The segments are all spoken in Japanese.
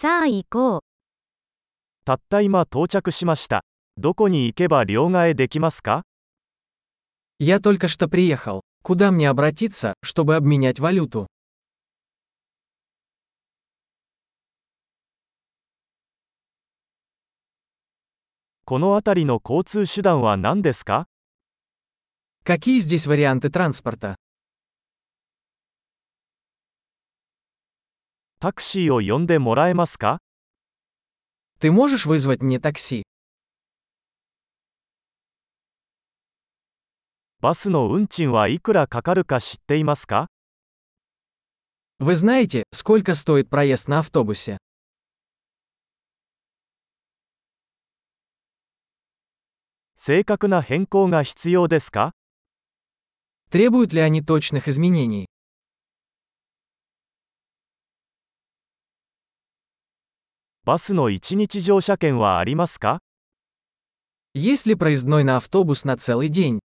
さあ行こう。たった今到着しました。どこに行けば両替できますか Я только что приехал. Куда мне обратиться, чтобы обменять валюту? この辺りの交通手段は何ですか Какие здесь варианты транспорта? タクシーを呼んでもらえますか Ты можешь вызвать мне такси? バスの運賃はいくらかかるか知っていますか Вы знаете, сколько стоит проезд на автобусе? 正確な変更が必要ですか Требуют ли они точных изменений? バスの1日乗車券はありますか Есть ли проездной на автобус на целый день?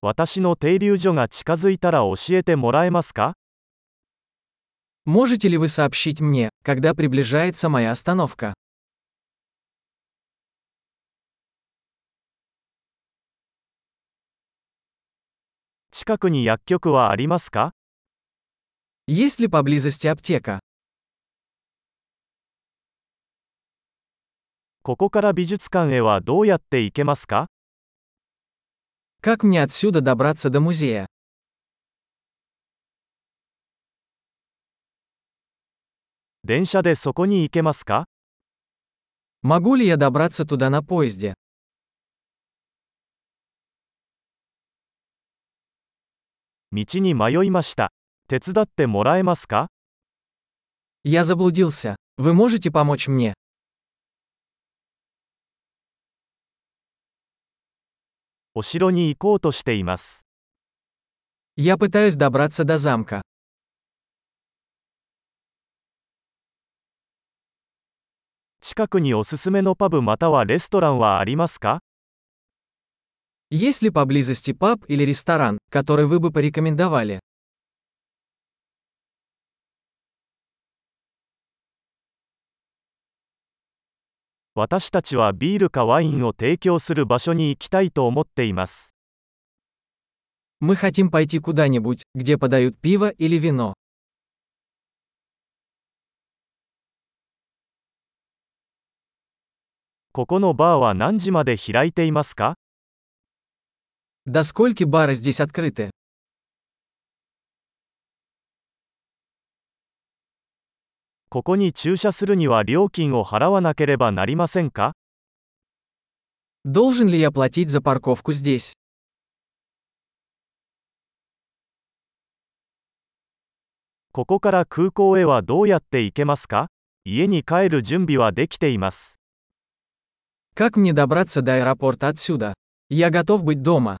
私の停留所が近づいたら教えてもらえますか Можете ли вы сообщить мне, когда приближается моя остановка? 近くに薬局はありますか Есть ли поблизости аптека? ここから美術館へはどうやって行けますか Как мне отсюда добраться до музея? 電車でそこに行けますか Могу ли я добраться туда на поезде? 道に迷いました。 手伝ってもらえますか Я заблудился. Вы можете помочь мне? お城に行こうとしています。 Я пытаюсь добраться до замка. 近くにおすすめのパブまたはレストランはありますか Есть ли поблизости паб или ресторан, который вы бы порекомендовали? 私たちはビールかワインを提供する場所に行きたいと思っています。 Мы хотим пойти куда-нибудь, где подают пиво или вино. ここのバーは何時まで開いていますか До скольки бары здесь открыты? ここに駐車するには料金を払わなければなりませんか Должен ли я платить за парковку здесь? ここから空港へはどうやって行けますか家に帰る準備はできています。 Как мне добраться до аэропорта отсюда? Я готов быть дома.